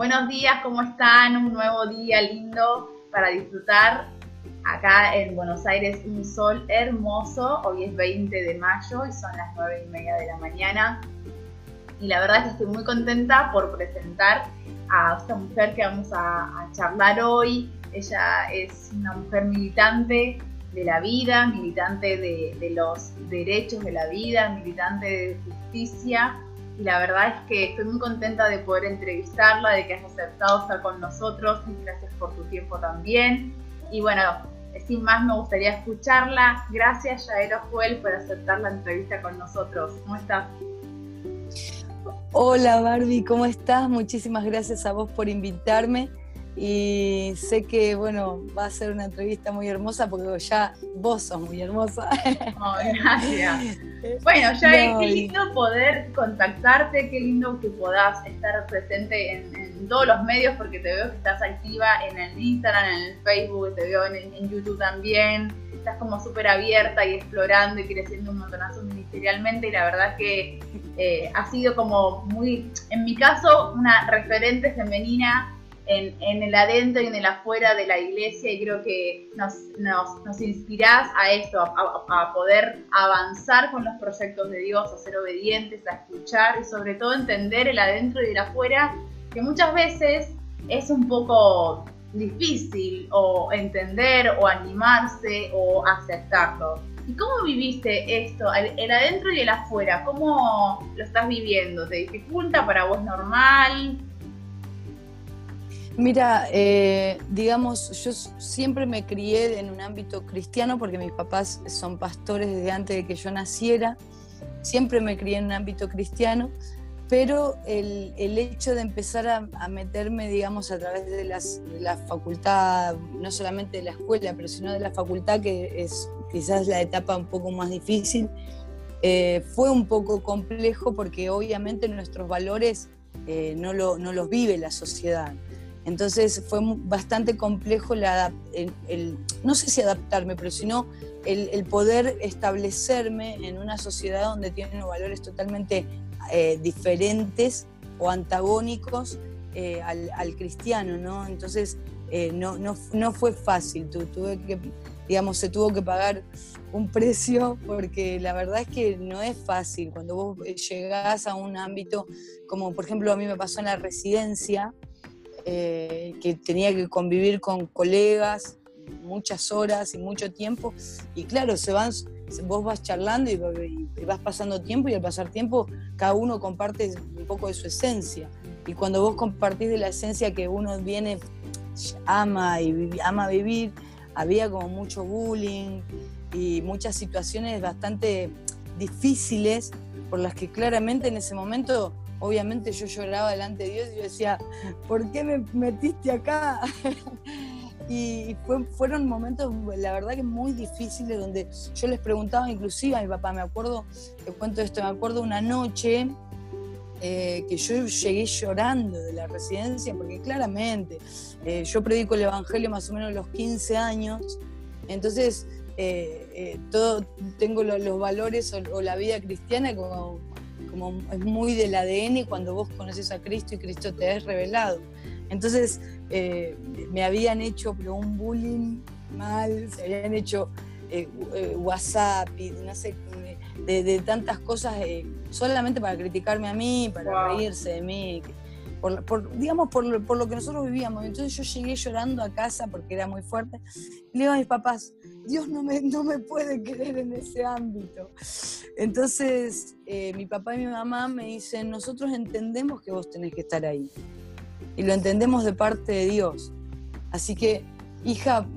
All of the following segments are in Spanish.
Buenos días, ¿cómo están? Un nuevo día lindo para disfrutar. Acá en Buenos Aires un sol hermoso. Hoy es 20 de mayo y son las 9 y media de la mañana. Y la verdad es que estoy muy contenta por presentar a esta mujer que vamos a, charlar hoy. Ella es una mujer militante de la vida, militante de, de los derechos de la vida, militante de justicia y la verdad es que estoy muy contenta de poder entrevistarla, de que has aceptado estar con nosotros y gracias por tu tiempo también. Y bueno, sin más me gustaría escucharla. Gracias Yael Joel por aceptar la entrevista con nosotros. ¿Cómo estás? Hola Barbie, ¿cómo estás? Muchísimas gracias a vos por invitarme y sé que, bueno, va a ser una entrevista muy hermosa porque ya vos sos muy hermosa. Oh, gracias. Bueno, ya qué lindo poder contactarte, qué lindo que puedas estar presente en, todos los medios porque te veo que estás activa en el Instagram, en el Facebook, te veo en, YouTube también. Estás como súper abierta y explorando y creciendo un montonazo ministerialmente y la verdad que eh, ha sido como muy, en mi caso, una referente femenina en, el adentro y en el afuera de la iglesia y creo que nos, nos, inspirás a esto, a, poder avanzar con los proyectos de Dios, a ser obedientes, a escuchar y sobre todo entender el adentro y el afuera, que muchas veces es un poco difícil o entender o animarse o aceptarlo. ¿Y cómo viviste esto, el, el, adentro y el afuera? ¿Cómo lo estás viviendo? ¿Te dificulta para vos normal? Mira, eh, digamos, yo siempre me crié en un ámbito cristiano porque mis papás son pastores desde antes de que yo naciera. Siempre me crié en un ámbito cristiano, pero el, hecho de empezar a, meterme, digamos, a través de, la facultad, no solamente de la escuela, pero sino de la facultad, que es quizás la etapa un poco más difícil, eh, fue un poco complejo porque obviamente nuestros valores eh, no, no los vive la sociedad. Entonces fue bastante complejo la, el, no sé si adaptarme, pero sino el, poder establecerme en una sociedad donde tienen valores totalmente eh, diferentes o antagónicos eh, al, cristiano, ¿no? Entonces eh, no, no, fue fácil, tuve que, digamos, se tuvo que pagar un precio porque la verdad es que no es fácil cuando vos llegás a un ámbito como por ejemplo a mí me pasó en la residencia, eh, que tenía que convivir con colegas muchas horas y mucho tiempo. Y claro, se van, vos vas charlando y, vas pasando tiempo y al pasar tiempo cada uno comparte un poco de su esencia. Y cuando vos compartís de la esencia que uno viene, ama y ama vivir, había como mucho bullying y muchas situaciones bastante difíciles por las que claramente en ese momento obviamente yo lloraba delante de Dios y yo decía, ¿por qué me metiste acá? y fueron momentos, la verdad que muy difíciles, donde yo les preguntaba inclusive a mi papá, me acuerdo, te cuento esto, me acuerdo una noche eh, que yo llegué llorando de la residencia, porque claramente eh, yo predico el Evangelio más o menos a los 15 años, entonces eh, todo, tengo los, valores o, la vida cristiana como como es muy del ADN cuando vos conoces a Cristo y Cristo te es revelado. Entonces eh, me habían hecho pero un bullying mal, se habían hecho eh, eh, WhatsApp y no sé, de, tantas cosas solamente para criticarme a mí, para reírse de mí. Por, digamos, por, lo que nosotros vivíamos. Entonces yo llegué llorando a casa porque era muy fuerte. le digo a mis papás, Dios no me, no me puede querer en ese ámbito. Entonces, eh, mi papá y mi mamá me dicen, nosotros entendemos que vos tenés que estar ahí. Y lo entendemos de parte de Dios. Así que, hija,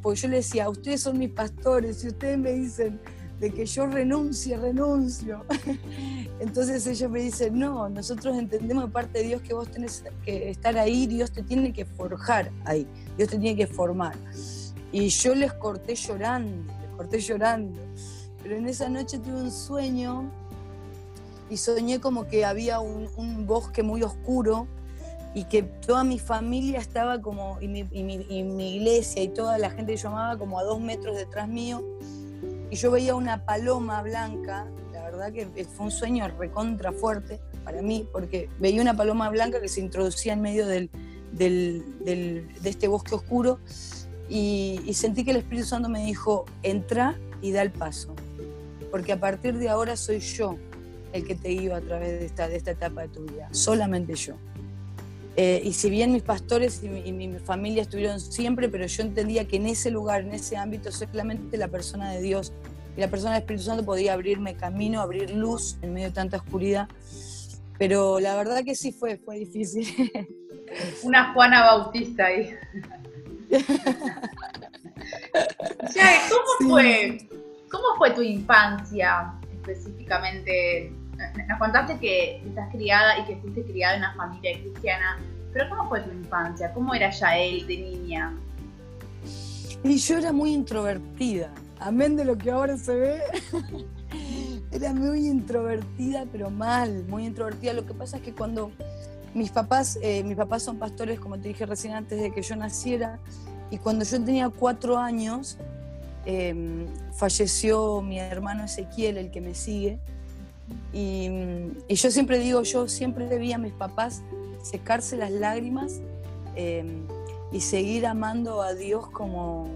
porque yo le decía, ustedes son mis pastores y ustedes me dicen de que yo renuncie, renuncio. Entonces ellos me dicen, no, nosotros entendemos de parte de Dios que vos tenés que estar ahí, Dios te tiene que forjar ahí, Dios te tiene que formar. Y yo les corté llorando, les corté llorando. Pero en esa noche tuve un sueño y soñé como que había un, bosque muy oscuro y que toda mi familia estaba como, y mi, iglesia y toda la gente que yo amaba como a dos metros detrás mío. Y yo veía una paloma blanca, la verdad que fue un sueño recontra fuerte para mí, porque veía una paloma blanca que se introducía en medio del, de este bosque oscuro y, sentí que el Espíritu Santo me dijo, entra y da el paso, porque a partir de ahora soy yo el que te guío a través de esta, de esta etapa de tu vida, solamente yo. Eh, y si bien mis pastores y mi, familia estuvieron siempre, pero yo entendía que en ese lugar, en ese ámbito, solamente la persona de Dios y la persona del Espíritu Santo podía abrirme camino, abrir luz en medio de tanta oscuridad. Pero la verdad que sí fue, fue difícil. Una Juana Bautista ahí. ¿cómo, fue, ¿cómo fue tu infancia específicamente? nos contaste que estás criada y que fuiste criada en una familia cristiana, pero ¿cómo fue tu infancia? ¿Cómo era Yael de niña? Y yo era muy introvertida, amén de lo que ahora se ve. era muy introvertida, pero mal, muy introvertida. Lo que pasa es que cuando mis papás, eh, mis papás son pastores, como te dije recién antes de que yo naciera, y cuando yo tenía cuatro años, em, falleció mi hermano Ezequiel, el que me sigue, y, yo siempre digo, yo siempre vi a mis papás secarse las lágrimas em, y seguir amando a Dios como,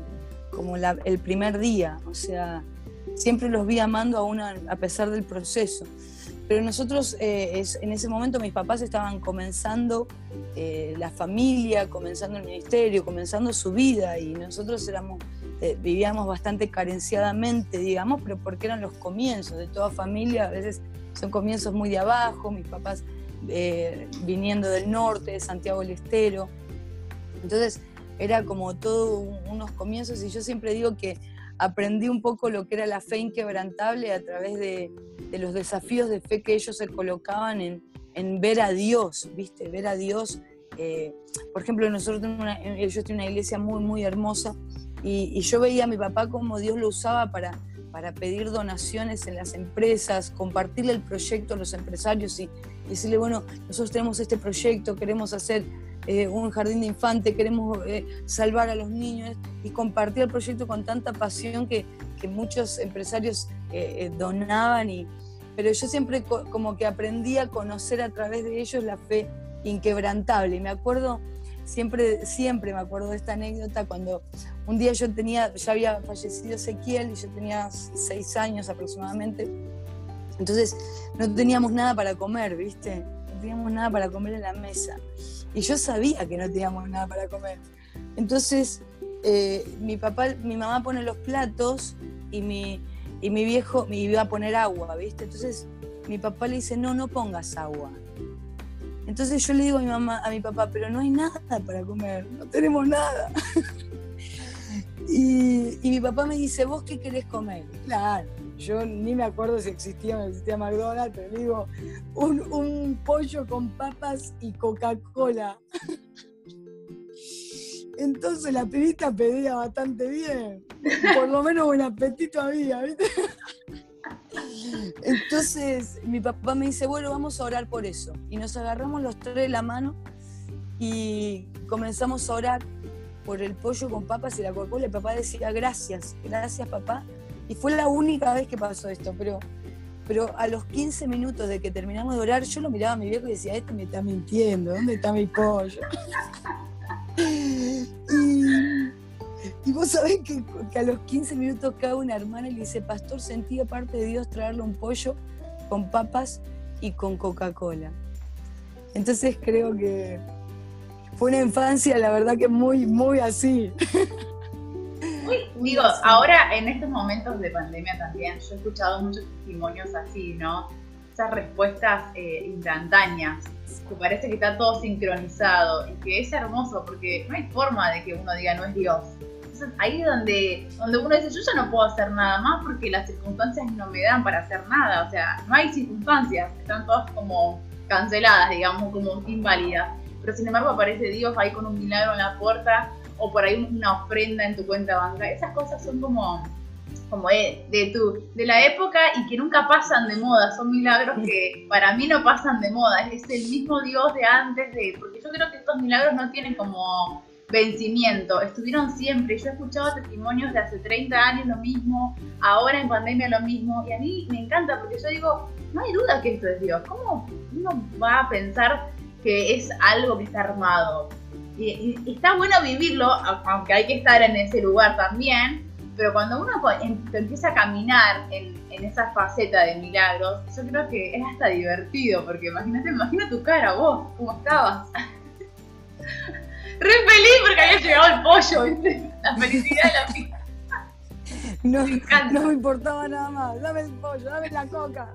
como el primer día. O sea, siempre los vi amando a, a pesar del proceso. Pero nosotros, eh, en ese momento, mis papás estaban comenzando eh, la familia, comenzando el ministerio, comenzando su vida y nosotros éramos, eh, vivíamos bastante carenciadamente, digamos, pero porque eran los comienzos de toda familia, a veces son comienzos muy de abajo, mis papás viniendo del norte, de Santiago del Estero. Entonces, era como todo unos comienzos y yo siempre digo que aprendí un poco lo que era la fe inquebrantable a través de, los desafíos de fe que ellos se colocaban en, ver a Dios, ¿viste? Ver a Dios. Eh, por ejemplo, nosotros tenemos una, yo estoy en una iglesia muy, muy hermosa y, yo veía a mi papá como Dios lo usaba para, para pedir donaciones en las empresas, compartirle el proyecto a los empresarios y, y decirle, bueno, nosotros tenemos este proyecto, queremos hacer eh, un jardín de infante, queremos eh, salvar a los niños y compartir el proyecto con tanta pasión que, muchos empresarios eh, donaban. Y, pero yo siempre como que aprendí a conocer a través de ellos la fe inquebrantable. Y me acuerdo, siempre, siempre me acuerdo de esta anécdota cuando un día yo tenía, ya había fallecido Ezequiel y yo tenía seis años aproximadamente. Entonces no teníamos nada para comer, ¿viste? No teníamos nada para comer en la mesa. Y yo sabía que no teníamos nada para comer. Entonces, eh, mi papá, mi mamá pone los platos y mi, y mi viejo me iba a poner agua, ¿viste? Entonces, mi papá le dice, no, no pongas agua. Entonces yo le digo a mi mamá, a mi papá, pero no hay nada para comer, no tenemos nada. y, y mi papá me dice, ¿vos qué querés comer? Claro, yo ni me acuerdo si existía McDonald's, pero digo, un, pollo con papas y Coca-Cola. Entonces la pibita pedía bastante bien. Por lo menos buen apetito había, ¿viste? Entonces mi papá me dice, bueno, vamos a orar por eso. Y nos agarramos los tres la mano y comenzamos a orar por el pollo con papas y la Coca-Cola. Y papá decía, gracias, gracias papá y fue la única vez que pasó esto, pero, pero a los 15 minutos de que terminamos de orar, yo lo miraba a mi viejo y decía, este me está mintiendo, ¿dónde está mi pollo? y, vos sabés que, a los 15 minutos cae una hermana y le dice, pastor, sentí aparte de Dios traerle un pollo con papas y con Coca-Cola. Entonces creo que fue una infancia, la verdad que muy, muy así. digo, ahora en estos momentos de pandemia también, yo he escuchado muchos testimonios así, ¿no? Esas respuestas eh, instantáneas, que parece que está todo sincronizado y que es hermoso porque no hay forma de que uno diga no es Dios. Entonces ahí es donde, donde uno dice, yo ya no puedo hacer nada más porque las circunstancias no me dan para hacer nada, o sea, no hay circunstancias, están todas como canceladas, digamos, como inválidas. Pero sin embargo aparece Dios ahí con un milagro en la puerta o por ahí una ofrenda en tu cuenta bancaria. Esas cosas son como, como de, tu, de la época y que nunca pasan de moda. Son milagros que para mí no pasan de moda. Es el mismo Dios de antes, de, porque yo creo que estos milagros no tienen como vencimiento, estuvieron siempre. Yo he escuchado testimonios de hace 30 años lo mismo, ahora en pandemia lo mismo, y a mí me encanta porque yo digo, no hay duda que esto es Dios. ¿Cómo uno va a pensar que es algo que está armado? Y, está bueno vivirlo, aunque hay que estar en ese lugar también, pero cuando uno em, empieza a caminar en, esa faceta de milagros, yo creo que es hasta divertido, porque imagínate, imagina tu cara, vos, cómo estabas. Re feliz porque había llegado el pollo, ¿viste? La felicidad de la vida. No, no me importaba nada más. Dame el pollo, dame la coca.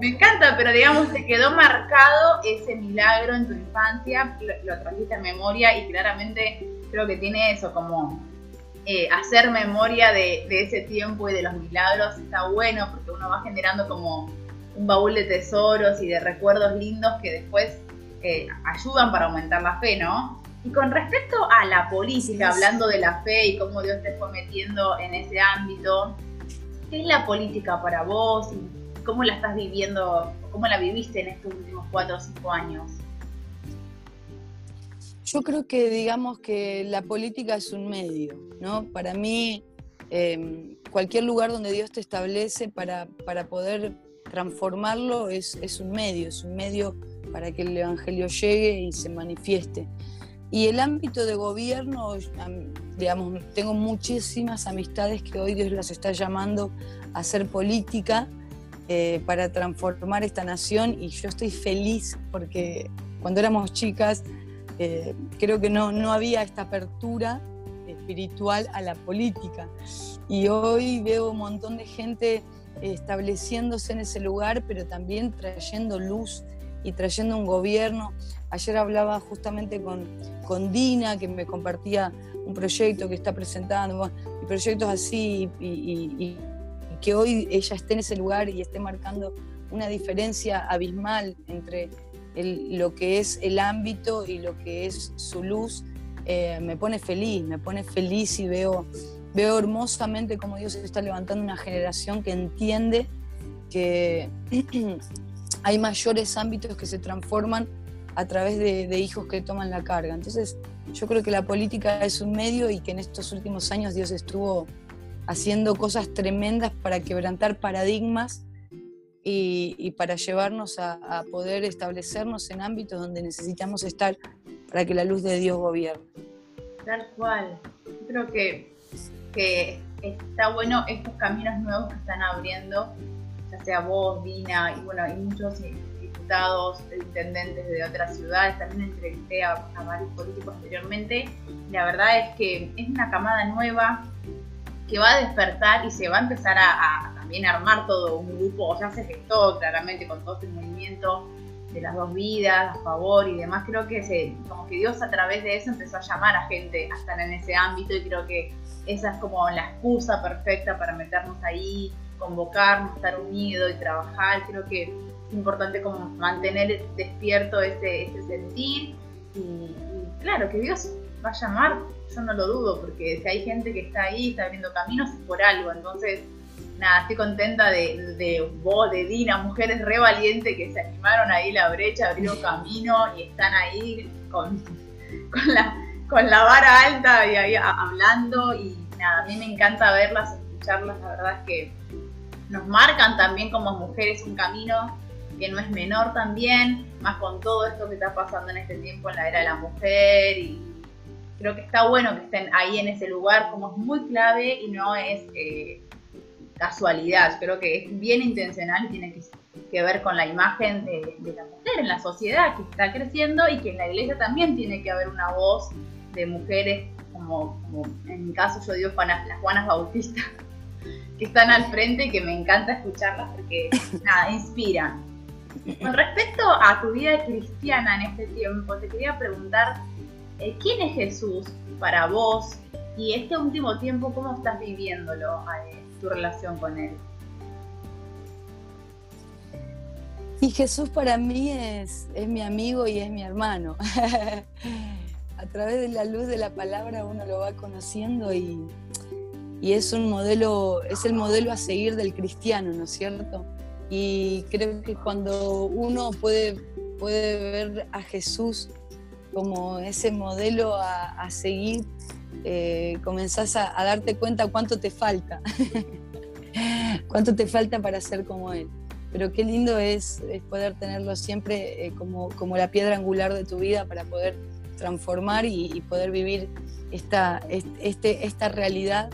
Me encanta, pero digamos, te quedó marcado ese milagro en tu infancia, lo, lo trajiste en memoria y claramente creo que tiene eso como eh, hacer memoria de, ese tiempo y de los milagros está bueno porque uno va generando como un baúl de tesoros y de recuerdos lindos que después eh, ayudan para aumentar la fe, ¿no? Y con respecto a la política, hablando de la fe y cómo Dios te fue metiendo en ese ámbito, ¿qué es la política para vos y cómo la estás viviendo, cómo la viviste en estos últimos cuatro o cinco años? Yo creo que digamos que la política es un medio, ¿no? Para mí, em, cualquier lugar donde Dios te establece para, para poder transformarlo es, es, un medio, es un medio para que el Evangelio llegue y se manifieste. Y el ámbito de gobierno, digamos, tengo muchísimas amistades que hoy Dios las está llamando a hacer política eh, para transformar esta nación y yo estoy feliz porque cuando éramos chicas eh, creo que no, no había esta apertura espiritual a la política. Y hoy veo un montón de gente estableciéndose en ese lugar, pero también trayendo luz y trayendo un gobierno. Ayer hablaba justamente con, con Dina, que me compartía un proyecto que está presentando, y proyectos así, y, y, que hoy ella esté en ese lugar y esté marcando una diferencia abismal entre lo que es el ámbito y lo que es su luz, eh, me pone feliz, me pone feliz y veo, veo hermosamente cómo Dios está levantando una generación que entiende que hay mayores ámbitos que se transforman a través de, de, hijos que toman la carga. Entonces, yo creo que la política es un medio y que en estos últimos años Dios estuvo haciendo cosas tremendas para quebrantar paradigmas y, para llevarnos a, poder establecernos en ámbitos donde necesitamos estar para que la luz de Dios gobierne. Tal cual. Yo creo que, que está bueno estos caminos nuevos que están abriendo, ya sea vos, Dina, y bueno, hay muchos diputados, intendentes de otras ciudades, también entrevisté a, a varios políticos anteriormente. La verdad es que es una camada nueva que va a despertar y se va a empezar a, también armar todo un grupo, o ya se gestó claramente con todo este movimiento de las dos vidas, a favor y demás, creo que se, como que Dios a través de eso empezó a llamar a gente a estar en ese ámbito y creo que esa es como la excusa perfecta para meternos ahí, convocarnos, estar unidos y trabajar, creo que es importante como mantener despierto ese, ese sentir y claro, que Dios va a llamar, yo no lo dudo, porque si hay gente que está ahí, está abriendo caminos, es por algo, entonces nada, estoy contenta de, de, vos, de Dina, mujeres re valientes que se animaron ahí la brecha, abrieron camino y están ahí con, con, la, con la vara alta y ahí hablando. Y nada, a mí me encanta verlas, escucharlas, la verdad es que nos marcan también como mujeres un camino que no es menor también, más con todo esto que está pasando en este tiempo en la era de la mujer y creo que está bueno que estén ahí en ese lugar como es muy clave y no es eh, casualidad, creo que es bien intencional y tiene que, ver con la imagen de, la mujer en la sociedad que está creciendo y que en la iglesia también tiene que haber una voz de mujeres como, en mi caso yo digo las Juanas Bautistas que están al frente y que me encanta escucharlas porque nada, inspiran. Con respecto a tu vida cristiana en este tiempo, te quería preguntar, ¿quién es Jesús para vos? Y este último tiempo, ¿cómo estás viviéndolo? Eh, tu relación con Él? Y Jesús para mí es, es mi amigo y es mi hermano. a través de la luz de la palabra uno lo va conociendo y, y es un modelo, es el modelo a seguir del cristiano, ¿no es cierto? Y creo que cuando uno puede, puede ver a Jesús como ese modelo a, seguir, eh, comenzás a, darte cuenta cuánto te falta, cuánto te falta para ser como él. Pero qué lindo es, poder tenerlo siempre eh, como, como, la piedra angular de tu vida para poder transformar y, poder vivir esta, este, esta realidad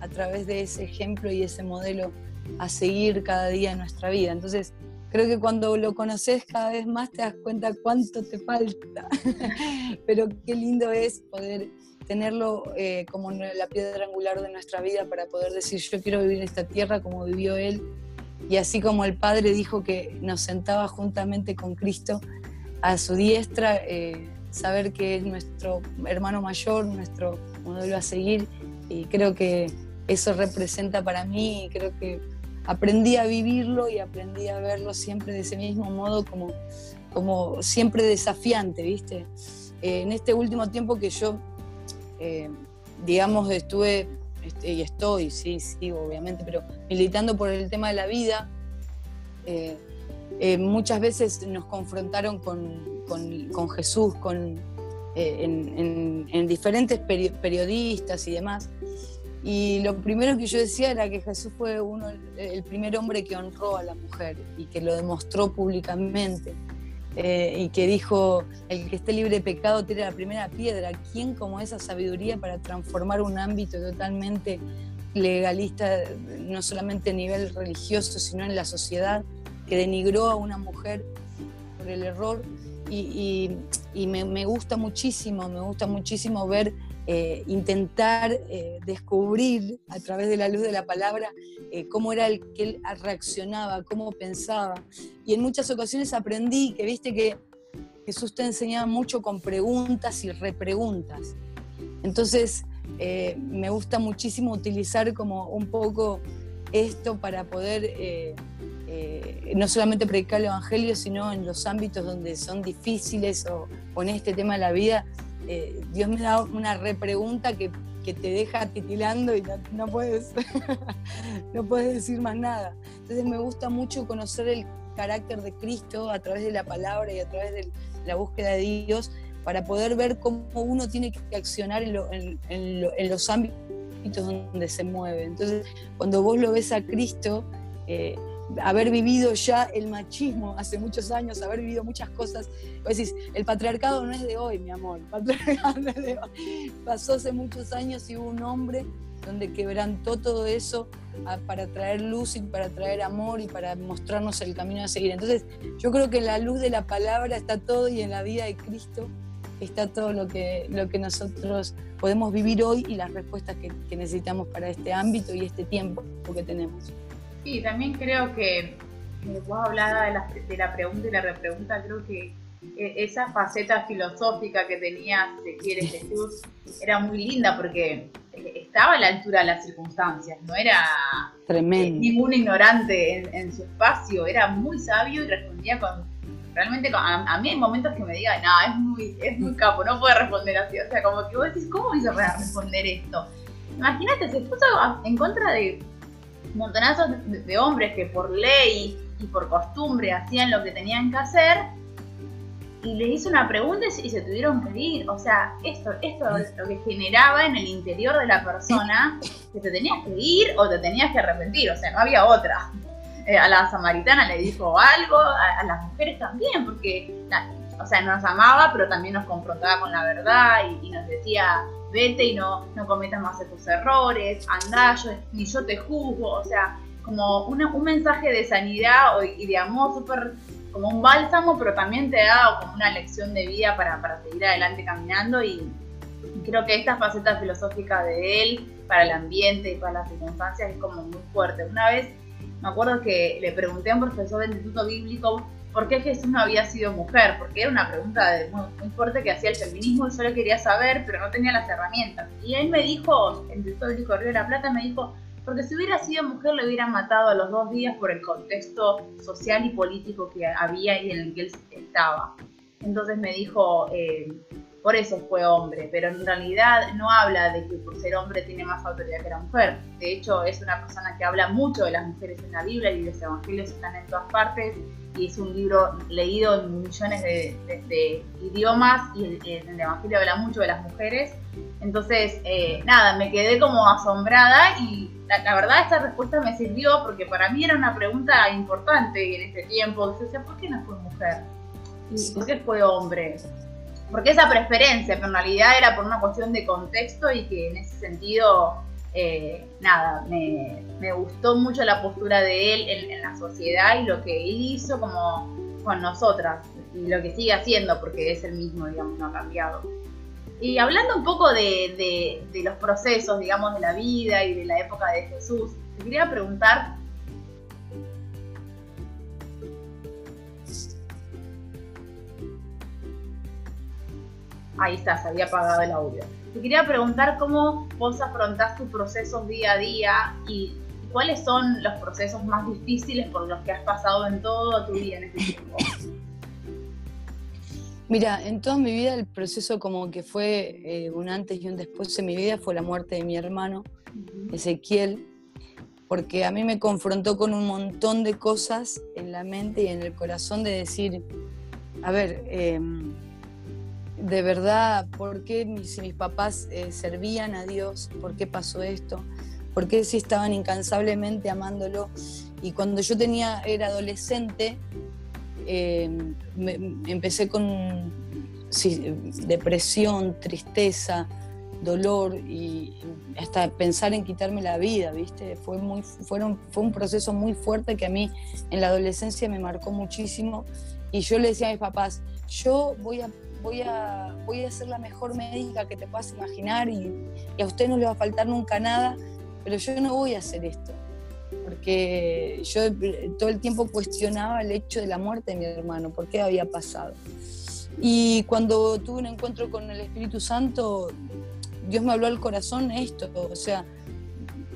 a través de ese ejemplo y ese modelo a seguir cada día en nuestra vida. Entonces, creo que cuando lo conoces cada vez más te das cuenta cuánto te falta, pero qué lindo es poder tenerlo eh, como la piedra angular de nuestra vida para poder decir yo quiero vivir en esta tierra como vivió Él y así como el Padre dijo que nos sentaba juntamente con Cristo a su diestra, eh, saber que es nuestro hermano mayor, nuestro modelo a seguir y creo que eso representa para mí y creo que aprendí a vivirlo y aprendí a verlo siempre de ese mismo modo como, como siempre desafiante, ¿viste? Eh, en este último tiempo que yo, eh, digamos, estuve este, y estoy, sí, sigo obviamente, pero militando por el tema de la vida, eh, muchas veces nos confrontaron con, con, Jesús, con, en, en, diferentes periodistas y demás, y lo primero que yo decía era que Jesús fue uno, el primer hombre que honró a la mujer y que lo demostró públicamente. Eh, y que dijo, el que esté libre de pecado tiene la primera piedra. ¿Quién como esa sabiduría para transformar un ámbito totalmente legalista, no solamente a nivel religioso, sino en la sociedad, que denigró a una mujer por el error? Y, me gusta muchísimo, me gusta muchísimo ver eh, intentar eh, descubrir a través de la luz de la palabra eh, cómo era el que él reaccionaba, cómo pensaba. Y en muchas ocasiones aprendí que, viste, que Jesús te enseñaba mucho con preguntas y repreguntas. Entonces, me gusta muchísimo utilizar como un poco esto para poder no solamente predicar el Evangelio, sino en los ámbitos donde son difíciles o, o en este tema de la vida, eh, Dios me da una repregunta que, que te deja titilando y no, puedes, no puedes decir más nada. Entonces me gusta mucho conocer el carácter de Cristo a través de la palabra y a través de la búsqueda de Dios para poder ver cómo uno tiene que accionar en, en, los ámbitos donde se mueve. Entonces, cuando vos lo ves a Cristo, eh, haber vivido ya el machismo hace muchos años, haber vivido muchas cosas. Vos decís, el patriarcado no es de hoy, mi amor, el patriarcado no es de hoy. Pasó hace muchos años y hubo un hombre donde quebrantó todo eso ah, para traer luz y para traer amor y para mostrarnos el camino a seguir. Entonces, yo creo que en la luz de la palabra está todo y en la vida de Cristo está todo lo que, lo que nosotros podemos vivir hoy y las respuestas que, que necesitamos para este ámbito y este tiempo que tenemos. Sí, también creo que vos hablabas de la, de la pregunta y la repregunta, creo que e, esa faceta filosófica que tenía, si quiere, Jesús, era muy linda porque eh, estaba a la altura de las circunstancias, no era eh, ningún ignorante en, su espacio, era muy sabio y respondía con, realmente, a, mí hay momentos que me digan, no, es muy, es muy capo, no puede responder así, o sea, como que vos decís, ¿cómo hizo para responder esto? Imagínate, se puso en contra de montonazos de, hombres que por ley y por costumbre hacían lo que tenían que hacer y le hizo una pregunta y se tuvieron que ir. O sea, esto, esto es lo que generaba en el interior de la persona que te tenías que ir o te tenías que arrepentir. O sea, no había otra. Eh, a la samaritana le dijo algo, a, las mujeres también, porque, o sea, nos amaba, pero también nos confrontaba con la verdad y nos decía, vete y no, no cometas más tus errores, andá, yo, ni yo te juzgo, o sea, como un mensaje de sanidad y de amor súper como un bálsamo, pero también te da como una lección de vida para, para seguir adelante caminando y creo que esta faceta filosófica de él para el ambiente y para las circunstancias es como muy fuerte. Una vez me acuerdo que le pregunté a un profesor del Instituto Bíblico por qué Jesús no había sido mujer, porque era una pregunta muy, fuerte que hacía el feminismo y yo quería saber, pero no tenía las herramientas. Y él me dijo, en el Río de la Plata, me dijo, porque si hubiera sido mujer le hubieran matado a los dos días por el contexto social y político que había y en el que él estaba. Entonces me dijo, eh, por eso fue hombre, pero en realidad no habla de que por ser hombre tiene más autoridad que la mujer. De hecho, es una persona que habla mucho de las mujeres en la Biblia y los evangelios están en todas partes y es un libro leído en millones de, idiomas y en el Evangelio habla mucho de las mujeres. Entonces, eh, nada, me quedé como asombrada y la, verdad esta respuesta me sirvió porque para mí era una pregunta importante en este tiempo. Yo ¿por qué no fue mujer? ¿Y por qué fue hombre? Porque esa preferencia, pero en realidad era por una cuestión de contexto y que en ese sentido, eh, nada, me, gustó mucho la postura de él en, la sociedad y lo que él hizo como con nosotras y lo que sigue haciendo porque es el mismo, digamos, no ha cambiado. Y hablando un poco de, de los procesos, digamos, de la vida y de la época de Jesús, te quería preguntar Ahí está, se había apagado el audio. Te quería preguntar cómo vos afrontás tus procesos día a día y cuáles son los procesos más difíciles por los que has pasado en todo tu vida en este tiempo. Mira, en toda mi vida el proceso como que fue eh, un antes y un después en mi vida fue la muerte de mi hermano, Ezequiel, porque a mí me confrontó con un montón de cosas en la mente y en el corazón de decir, a ver, eh, de verdad, ¿por qué mis, si mis papás eh, servían a Dios? ¿Por qué pasó esto? ¿Por qué si estaban incansablemente amándolo? Y cuando yo tenía, era adolescente, em, empecé con depresión, tristeza, dolor y hasta pensar en quitarme la vida, ¿viste? Fue, muy, fueron, fue un proceso muy fuerte que a mí en la adolescencia me marcó muchísimo y yo le decía a mis papás, yo voy a voy a, voy a ser la mejor médica que te puedas imaginar y, a usted no le va a faltar nunca nada, pero yo no voy a hacer esto, porque yo todo el tiempo cuestionaba el hecho de la muerte de mi hermano, por qué había pasado. Y cuando tuve un encuentro con el Espíritu Santo, Dios me habló al corazón esto, o sea,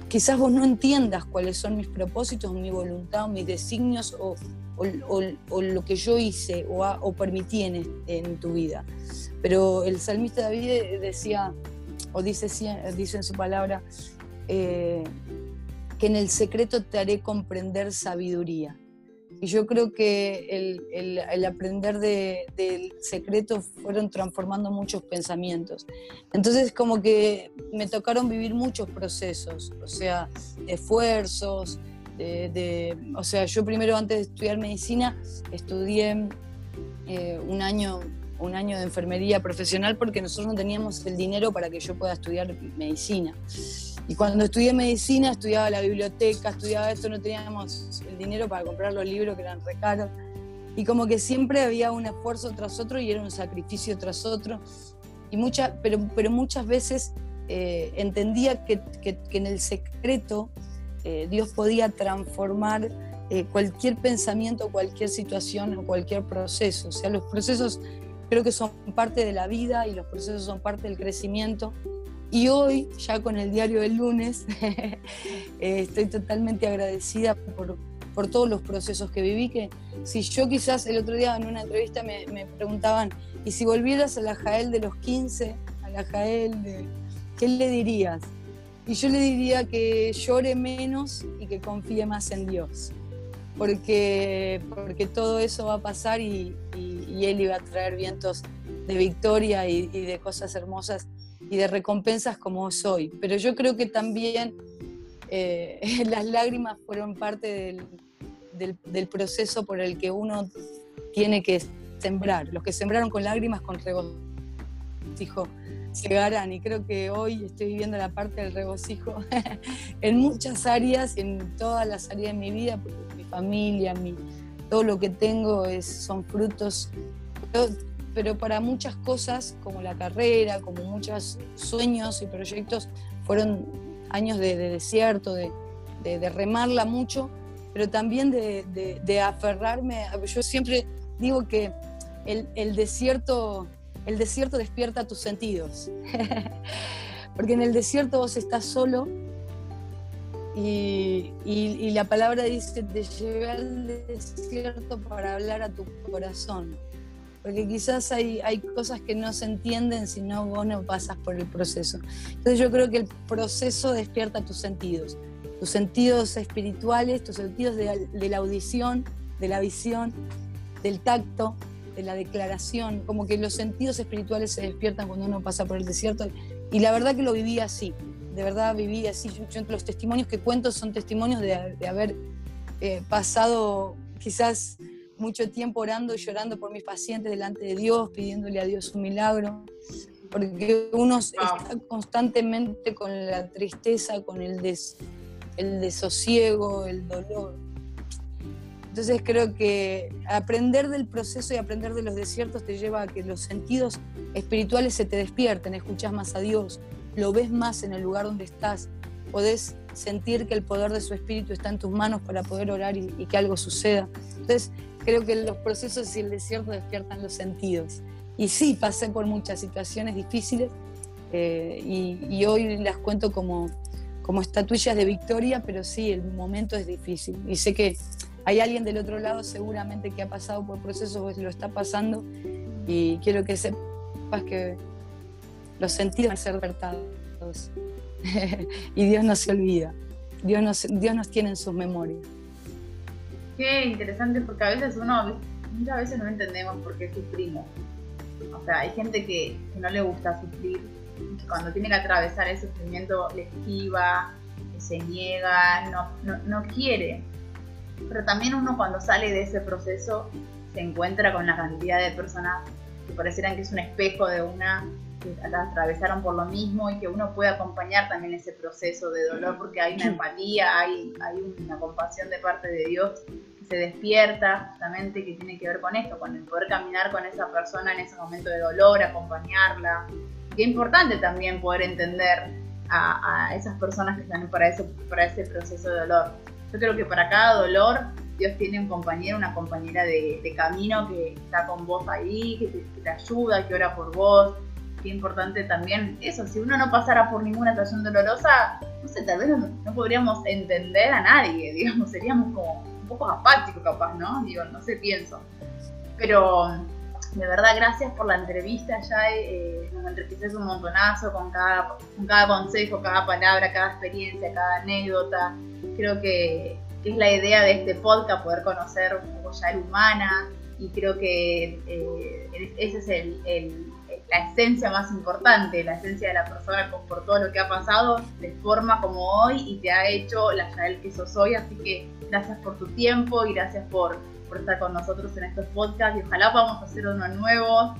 quizás vos no entiendas cuáles son mis propósitos, mi voluntad, mis designios o, o, lo que yo hice o, permití en, tu vida. Pero el salmista David decía, o dice, dice en su palabra, eh, que en el secreto te haré comprender sabiduría. Y yo creo que el, aprender del secreto fueron transformando muchos pensamientos. Entonces como que me tocaron vivir muchos procesos, o sea, esfuerzos, de, o sea, yo primero antes de estudiar medicina estudié eh, un año un año de enfermería profesional porque nosotros no teníamos el dinero para que yo pueda estudiar medicina. Y cuando estudié medicina, estudiaba la biblioteca, estudiaba esto, no teníamos el dinero para comprar los libros que eran re caros. Y como que siempre había un esfuerzo tras otro y era un sacrificio tras otro. Y mucha, pero, pero muchas veces eh, entendía que, que, que, en el secreto eh, Dios podía transformar eh, cualquier pensamiento, cualquier situación o cualquier proceso. O sea, los procesos creo que son parte de la vida y los procesos son parte del crecimiento. Y hoy, ya con el diario del lunes, eh, estoy totalmente agradecida por, por, todos los procesos que viví, que si yo quizás el otro día en una entrevista me, me preguntaban, ¿y si volvieras a la Jael de los 15, a la Jael de... ¿Qué le dirías? Y yo le diría que llore menos y que confíe más en Dios, porque, porque todo eso va a pasar y, Él iba a traer vientos de victoria y, de cosas hermosas y de recompensas como soy. Pero yo creo que también eh, las lágrimas fueron parte del, del, proceso por el que uno tiene que sembrar. Los que sembraron con lágrimas, con regocijo llegarán y creo que hoy estoy viviendo la parte del regocijo en muchas áreas, en todas las áreas de mi vida, porque mi familia, mi, todo lo que tengo es, son frutos, pero, para muchas cosas como la carrera, como muchos sueños y proyectos, fueron años de, desierto, de, de, remarla mucho, pero también de, aferrarme, yo siempre digo que el, el desierto el desierto despierta tus sentidos. Porque en el desierto vos estás solo y, la palabra dice, te llevé al desierto para hablar a tu corazón. porque quizás hay, hay cosas que no se entienden si no vos no pasas por el proceso. Entonces yo creo que el proceso despierta tus sentidos, tus sentidos espirituales, tus sentidos de, de la audición, de la visión, del tacto, de la declaración, como que los sentidos espirituales se despiertan cuando uno pasa por el desierto. Y la verdad que lo viví así, de verdad viví así. Yo, los testimonios que cuento son testimonios de, de haber eh, pasado quizás mucho tiempo orando y llorando por mis pacientes delante de Dios, pidiéndole a Dios un milagro, porque uno está constantemente con la tristeza, con el, des, el desosiego, el dolor. Entonces creo que aprender del proceso y aprender de los desiertos te lleva a que los sentidos espirituales se te despierten, escuchas más a Dios, lo ves más en el lugar donde estás, podés sentir que el poder de su espíritu está en tus manos para poder orar y, que algo suceda. Entonces creo que los procesos y el desierto despiertan los sentidos. Y sí, pasé por muchas situaciones difíciles eh, y, y hoy las cuento como, como estatuillas de victoria, pero sí, el momento es difícil. Y sé que hay alguien del otro lado seguramente que ha pasado por procesos o lo está pasando y quiero que sepas que los sentidos van a ser despertados y Dios no se olvida, Dios nos, Dios nos tiene en sus memorias. Qué interesante porque a veces uno, muchas veces no entendemos por qué sufrimos. O sea, hay gente que, no le gusta sufrir, cuando tiene que atravesar el sufrimiento le esquiva, se niega, no, no, no quiere pero también uno cuando sale de ese proceso se encuentra con la cantidad de personas que parecieran que es un espejo de una que atravesaron por lo mismo y que uno puede acompañar también ese proceso de dolor porque hay una empatía, hay, hay una compasión de parte de Dios que se despierta justamente que tiene que ver con esto, con el poder caminar con esa persona en ese momento de dolor, acompañarla. Qué importante también poder entender a, a esas personas que están para, eso, para ese proceso de dolor. Yo creo que para cada dolor Dios tiene un compañero, una compañera de, camino que está con vos ahí, que te, ayuda, que ora por vos. Qué importante también eso, si uno no pasara por ninguna situación dolorosa, no sé, tal vez no, podríamos entender a nadie, digamos, seríamos como un poco apáticos capaz, ¿no? Digo, no sé, pienso. Pero de verdad, gracias por la entrevista, ya eh, nos enriqueces un montonazo con cada consejo, cada palabra, cada experiencia, cada anécdota creo que, es la idea de este podcast, poder conocer un poco ya el humana y creo que eh, esa es el, la esencia más importante, la esencia de la persona por todo lo que ha pasado, de forma como hoy y te ha hecho la Yael que sos hoy, así que gracias por tu tiempo y gracias por, por estar con nosotros en estos podcasts y ojalá podamos hacer uno nuevo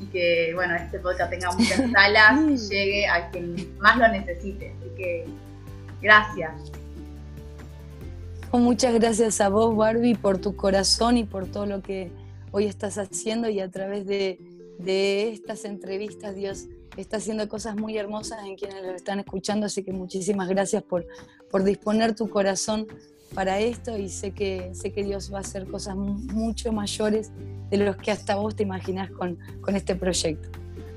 y que bueno este podcast tenga muchas salas y llegue a quien más lo necesite, así que gracias. Muchas gracias a vos, Barbie, por tu corazón y por todo lo que hoy estás haciendo y a través de, estas entrevistas, Dios está haciendo cosas muy hermosas en quienes lo están escuchando, así que muchísimas gracias por, por disponer tu corazón para esto y sé que, sé que Dios va a hacer cosas mucho mayores de los que hasta vos te imaginas con, con este proyecto.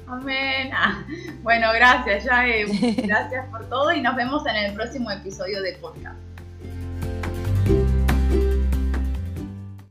Amén. Ah, bueno, gracias, ya Gracias por todo y nos vemos en el próximo episodio de podcast.